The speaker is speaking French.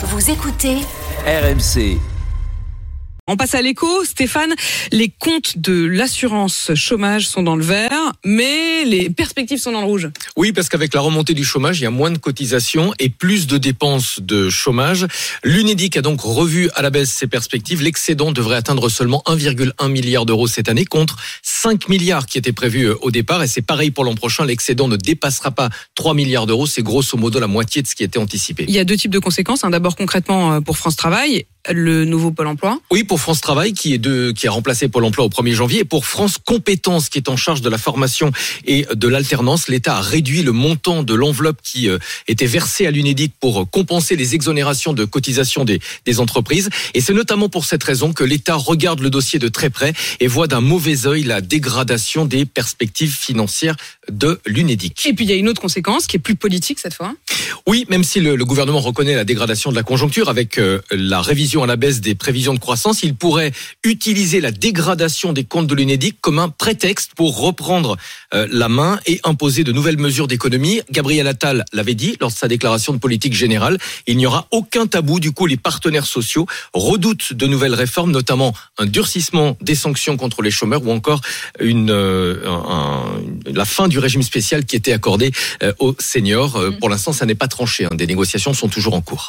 Vous écoutez RMC. On passe à l'écho. Stéphane, les comptes de l'assurance chômage sont dans le vert, mais les perspectives sont dans le rouge. Oui, parce qu'avec la remontée du chômage, il y a moins de cotisations et plus de dépenses de chômage. L'UNEDIC a donc revu à la baisse ses perspectives. L'excédent devrait atteindre seulement 1,1 milliard d'euros cette année contre 5 milliards qui étaient prévus euh, au départ. Et c'est pareil pour l'an prochain. L'excédent ne dépassera pas 3 milliards d'euros. C'est grosso modo la moitié de ce qui était anticipé. Il y a deux types de conséquences. hein. D'abord concrètement euh, pour France Travail, le nouveau Pôle emploi. Oui, pour France Travail, qui est de, qui a remplacé Pôle Emploi au 1er janvier, et pour France Compétences, qui est en charge de la formation et de l'alternance, l'État a réduit le montant de l'enveloppe qui euh, était versée à l'UNEDIC pour compenser les exonérations de cotisation des, des entreprises. Et c'est notamment pour cette raison que l'État regarde le dossier de très près et voit d'un mauvais œil la dégradation des perspectives financières de l'UNEDIC. Et puis il y a une autre conséquence qui est plus politique cette fois. Oui, même si le, le gouvernement reconnaît la dégradation de la conjoncture avec euh, la révision à la baisse des prévisions de croissance, il pourrait utiliser la dégradation des comptes de l'UNEDIC comme un prétexte pour reprendre euh, la main et imposer de nouvelles mesures d'économie. Gabriel Attal l'avait dit lors de sa déclaration de politique générale, il n'y aura aucun tabou. Du coup, les partenaires sociaux redoutent de nouvelles réformes, notamment un durcissement des sanctions contre les chômeurs ou encore une, euh, un- la fin du régime spécial qui était accordé euh, aux seniors. Euh, Pour l'instant, ça n'est pas tranché. hein. Des négociations sont toujours en cours.